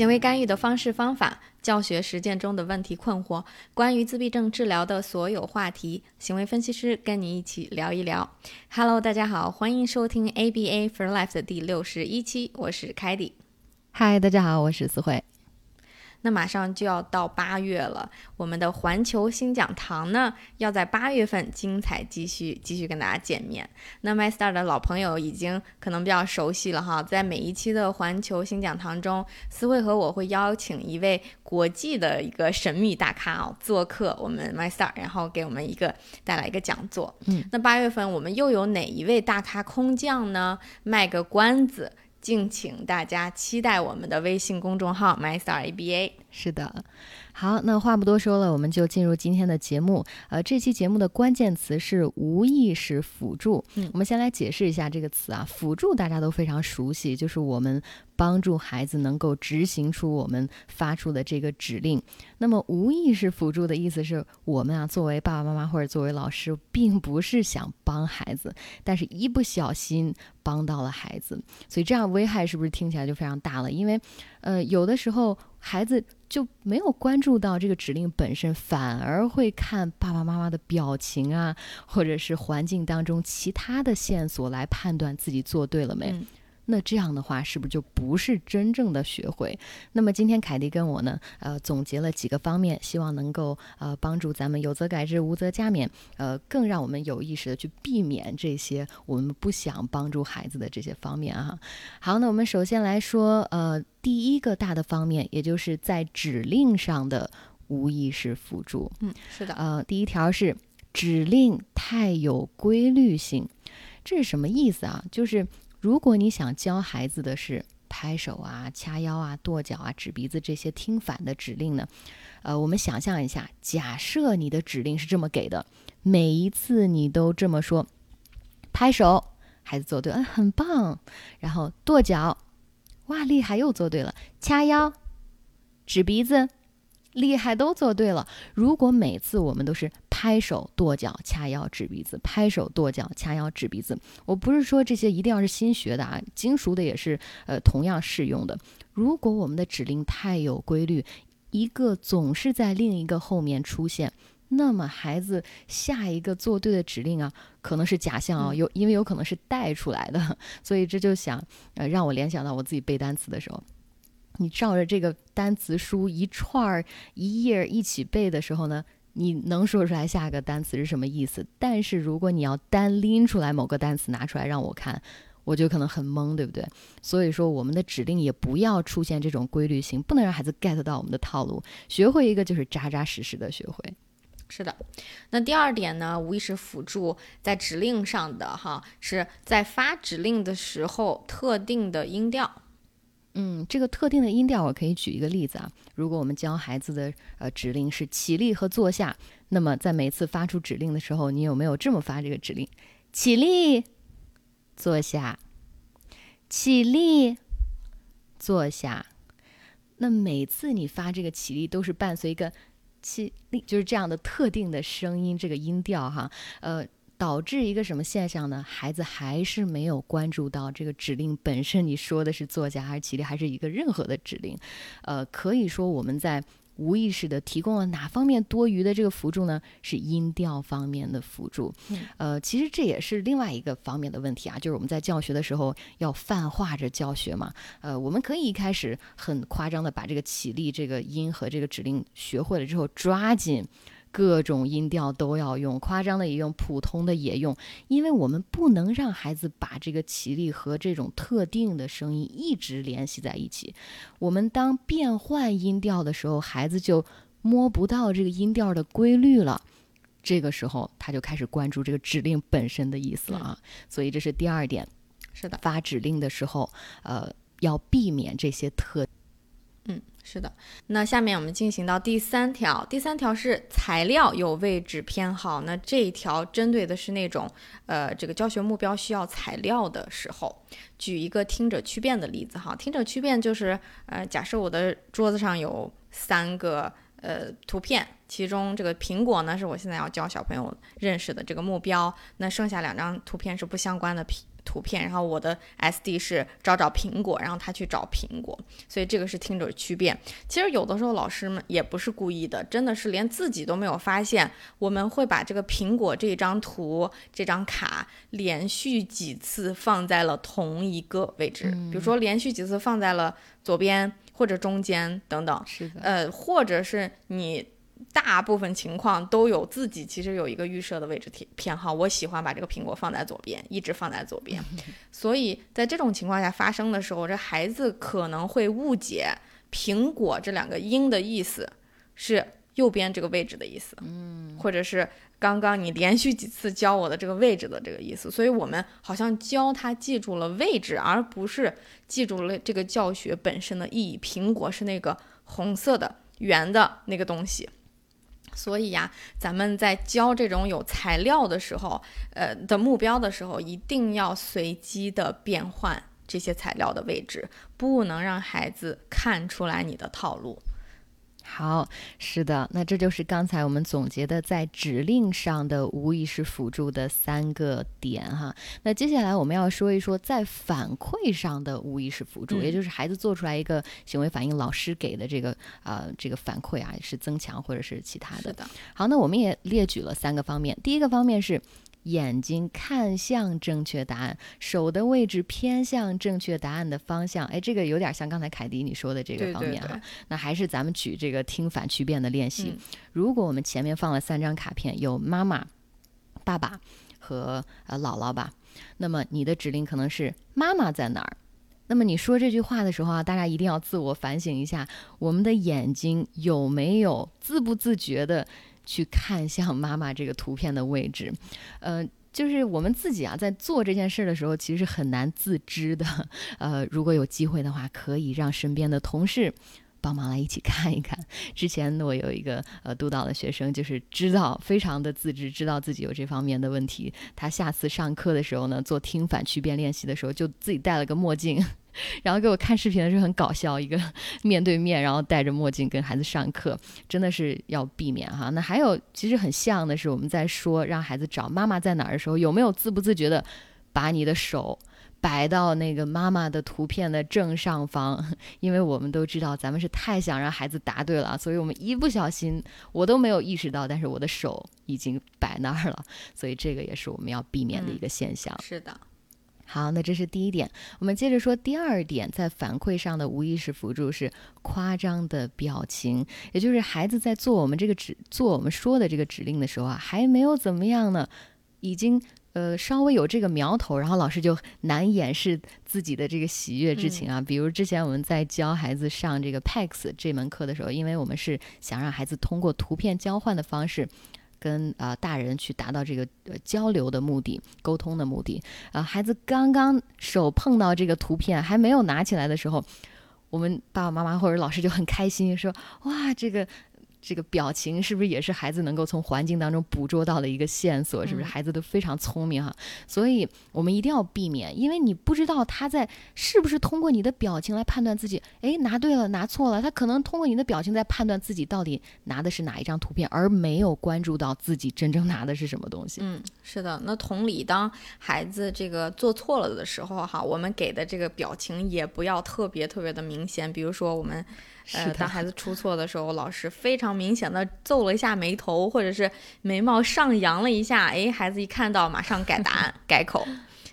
行为干预的方式方法、教学实践中的问题困惑，关于自闭症治疗的所有话题，行为分析师跟你一起聊一聊。Hello，大家好，欢迎收听 ABA for Life 的第六十一期，我是凯迪。嗨，大家好，我是思慧。那马上就要到八月了，我们的环球新讲堂呢，要在八月份精彩继续，继续跟大家见面。那 MyStar 的老朋友已经可能比较熟悉了哈，在每一期的环球新讲堂中，思慧和我会邀请一位国际的一个神秘大咖哦做客我们 MyStar，然后给我们一个带来一个讲座。嗯，那八月份我们又有哪一位大咖空降呢？卖个关子。敬请大家期待我们的微信公众号 MyStarABA。是的。好，那话不多说了，我们就进入今天的节目。呃，这期节目的关键词是无意识辅助。嗯，我们先来解释一下这个词啊，辅助大家都非常熟悉，就是我们帮助孩子能够执行出我们发出的这个指令。那么无意识辅助的意思是我们啊，作为爸爸妈妈或者作为老师，并不是想帮孩子，但是一不小心帮到了孩子，所以这样危害是不是听起来就非常大了？因为，呃，有的时候。孩子就没有关注到这个指令本身，反而会看爸爸妈妈的表情啊，或者是环境当中其他的线索来判断自己做对了没。那这样的话，是不是就不是真正的学会？那么今天凯蒂跟我呢，呃，总结了几个方面，希望能够呃帮助咱们有则改之，无则加勉，呃，更让我们有意识的去避免这些我们不想帮助孩子的这些方面啊。好，那我们首先来说，呃。第一个大的方面，也就是在指令上的无意识辅助。嗯，是的。呃，第一条是指令太有规律性，这是什么意思啊？就是如果你想教孩子的是拍手啊、掐腰啊、跺脚啊、指鼻子这些听反的指令呢，呃，我们想象一下，假设你的指令是这么给的，每一次你都这么说，拍手，孩子做对，嗯，很棒。然后跺脚。哇，厉害！又做对了。掐腰、指鼻子，厉害，都做对了。如果每次我们都是拍手、跺脚、掐腰、指鼻子，拍手、跺脚、掐腰、指鼻子，我不是说这些一定要是新学的啊，精熟的也是呃同样适用的。如果我们的指令太有规律，一个总是在另一个后面出现。那么孩子下一个做对的指令啊，可能是假象啊，有因为有可能是带出来的，所以这就想呃让我联想到我自己背单词的时候，你照着这个单词书一串儿一页一起背的时候呢，你能说出来下个单词是什么意思？但是如果你要单拎出来某个单词拿出来让我看，我就可能很懵，对不对？所以说我们的指令也不要出现这种规律性，不能让孩子 get 到我们的套路，学会一个就是扎扎实实的学会。是的，那第二点呢？无意识辅助在指令上的哈，是在发指令的时候特定的音调。嗯，这个特定的音调，我可以举一个例子啊。如果我们教孩子的呃指令是起立和坐下，那么在每次发出指令的时候，你有没有这么发这个指令？起立，坐下，起立，坐下。那每次你发这个起立，都是伴随一个。起立就是这样的特定的声音，这个音调哈，呃，导致一个什么现象呢？孩子还是没有关注到这个指令本身，你说的是作家还是起立，还是一个任何的指令，呃，可以说我们在。无意识的提供了哪方面多余的这个辅助呢？是音调方面的辅助。呃，其实这也是另外一个方面的问题啊，就是我们在教学的时候要泛化着教学嘛。呃，我们可以一开始很夸张的把这个起立这个音和这个指令学会了之后，抓紧。各种音调都要用，夸张的也用，普通的也用，因为我们不能让孩子把这个起立和这种特定的声音一直联系在一起。我们当变换音调的时候，孩子就摸不到这个音调的规律了，这个时候他就开始关注这个指令本身的意思了啊。所以这是第二点，是的，发指令的时候，呃，要避免这些特。嗯，是的。那下面我们进行到第三条，第三条是材料有位置偏好。那这一条针对的是那种，呃，这个教学目标需要材料的时候。举一个听者区变的例子哈，听者区变就是，呃，假设我的桌子上有三个呃图片，其中这个苹果呢是我现在要教小朋友认识的这个目标，那剩下两张图片是不相关的图片，然后我的 SD 是找找苹果，然后他去找苹果，所以这个是听者区别。其实有的时候老师们也不是故意的，真的是连自己都没有发现，我们会把这个苹果这张图、这张卡连续几次放在了同一个位置，比如说连续几次放在了左边或者中间等等，是的，呃，或者是你。大部分情况都有自己其实有一个预设的位置偏偏好，我喜欢把这个苹果放在左边，一直放在左边。所以在这种情况下发生的时候，这孩子可能会误解“苹果”这两个音的意思是右边这个位置的意思，嗯，或者是刚刚你连续几次教我的这个位置的这个意思。所以我们好像教他记住了位置，而不是记住了这个教学本身的意义。苹果是那个红色的圆的那个东西。所以呀，咱们在教这种有材料的时候，呃的目标的时候，一定要随机的变换这些材料的位置，不能让孩子看出来你的套路。好，是的，那这就是刚才我们总结的在指令上的无意识辅助的三个点哈。那接下来我们要说一说在反馈上的无意识辅助，也就是孩子做出来一个行为反应，老师给的这个呃这个反馈啊，是增强或者是其他的。好，那我们也列举了三个方面，第一个方面是。眼睛看向正确答案，手的位置偏向正确答案的方向。哎，这个有点像刚才凯迪你说的这个方面哈。那还是咱们举这个听反曲变的练习。如果我们前面放了三张卡片，有妈妈、爸爸和呃姥姥吧，那么你的指令可能是妈妈在哪儿？那么你说这句话的时候啊，大家一定要自我反省一下，我们的眼睛有没有自不自觉的？去看向妈妈这个图片的位置，呃，就是我们自己啊，在做这件事的时候，其实很难自知的。呃，如果有机会的话，可以让身边的同事帮忙来一起看一看。之前我有一个呃督导的学生，就是知道非常的自知，知道自己有这方面的问题。他下次上课的时候呢，做听反曲变练习的时候，就自己戴了个墨镜。然后给我看视频的时候很搞笑，一个面对面，然后戴着墨镜跟孩子上课，真的是要避免哈。那还有其实很像的是，我们在说让孩子找妈妈在哪儿的时候，有没有自不自觉的把你的手摆到那个妈妈的图片的正上方？因为我们都知道，咱们是太想让孩子答对了，所以我们一不小心我都没有意识到，但是我的手已经摆那儿了，所以这个也是我们要避免的一个现象。是的。好，那这是第一点。我们接着说第二点，在反馈上的无意识辅助是夸张的表情，也就是孩子在做我们这个指做我们说的这个指令的时候啊，还没有怎么样呢，已经呃稍微有这个苗头，然后老师就难掩饰自己的这个喜悦之情啊。比如之前我们在教孩子上这个 PAX 这门课的时候，因为我们是想让孩子通过图片交换的方式。跟啊大人去达到这个呃交流的目的、沟通的目的啊，孩子刚刚手碰到这个图片还没有拿起来的时候，我们爸爸妈妈或者老师就很开心，说哇这个。这个表情是不是也是孩子能够从环境当中捕捉到的一个线索？是不是孩子都非常聪明哈？所以我们一定要避免，因为你不知道他在是不是通过你的表情来判断自己，哎，拿对了，拿错了。他可能通过你的表情在判断自己到底拿的是哪一张图片，而没有关注到自己真正拿的是什么东西。嗯，是的。那同理，当孩子这个做错了的时候哈，我们给的这个表情也不要特别特别的明显。比如说我们。呃，当孩子出错的时候，老师非常明显的皱了一下眉头，或者是眉毛上扬了一下，哎，孩子一看到马上改答案，改口，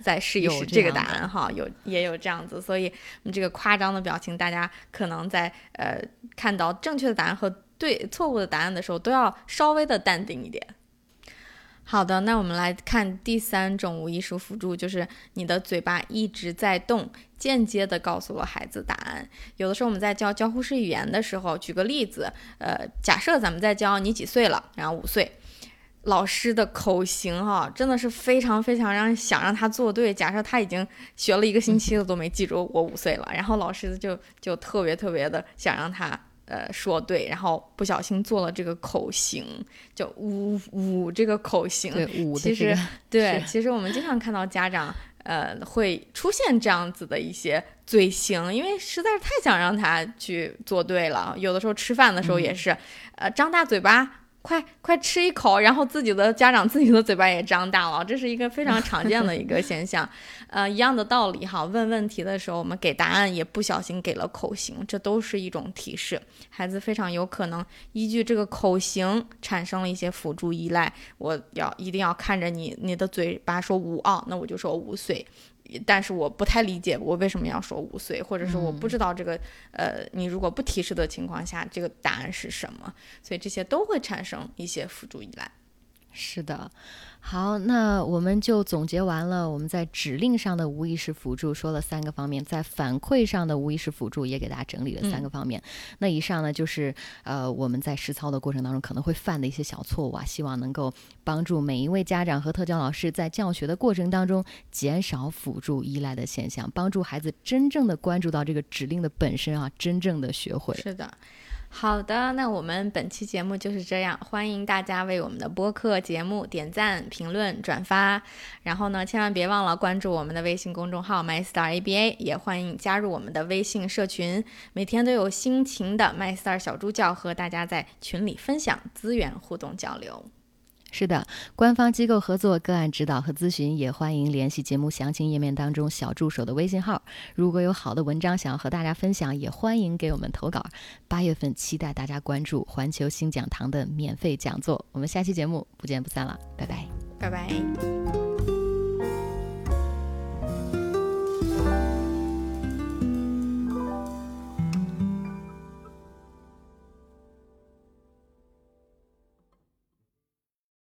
再试一试这个答案哈，有也有这样子，所以这个夸张的表情，大家可能在呃看到正确的答案和对错误的答案的时候，都要稍微的淡定一点。好的，那我们来看第三种无意识辅助，就是你的嘴巴一直在动，间接的告诉了孩子答案。有的时候我们在教交互式语言的时候，举个例子，呃，假设咱们在教你几岁了，然后五岁，老师的口型哈，真的是非常非常让想让他做对。假设他已经学了一个星期了都没记住我五岁了，然后老师就就特别特别的想让他。呃，说对，然后不小心做了这个口型，就呜呜这个口型。对，呜其实对，其实我们经常看到家长呃会出现这样子的一些嘴型，因为实在是太想让他去做对了。有的时候吃饭的时候也是，呃，张大嘴巴，快快吃一口，然后自己的家长自己的嘴巴也张大了，这是一个非常常见的一个现象。呃，一样的道理哈，问问题的时候我们给答案也不小心给了口型，这都是一种提示，孩子非常有可能依据这个口型产生了一些辅助依赖。我要一定要看着你你的嘴巴说五啊，那我就说五岁。但是我不太理解我为什么要说五岁，或者是我不知道这个，呃，你如果不提示的情况下，这个答案是什么？所以这些都会产生一些辅助依赖。是的。好，那我们就总结完了。我们在指令上的无意识辅助说了三个方面，在反馈上的无意识辅助也给大家整理了三个方面。那以上呢，就是呃我们在实操的过程当中可能会犯的一些小错误啊，希望能够帮助每一位家长和特教老师在教学的过程当中减少辅助依赖的现象，帮助孩子真正的关注到这个指令的本身啊，真正的学会。是的。好的，那我们本期节目就是这样。欢迎大家为我们的播客节目点赞、评论、转发。然后呢，千万别忘了关注我们的微信公众号 MyStarABA，也欢迎加入我们的微信社群，每天都有辛勤的 MyStar 小助教和大家在群里分享资源、互动交流。是的，官方机构合作个案指导和咨询，也欢迎联系节目详情页面当中小助手的微信号。如果有好的文章想要和大家分享，也欢迎给我们投稿。八月份期待大家关注环球新讲堂的免费讲座，我们下期节目不见不散了，拜拜，拜拜。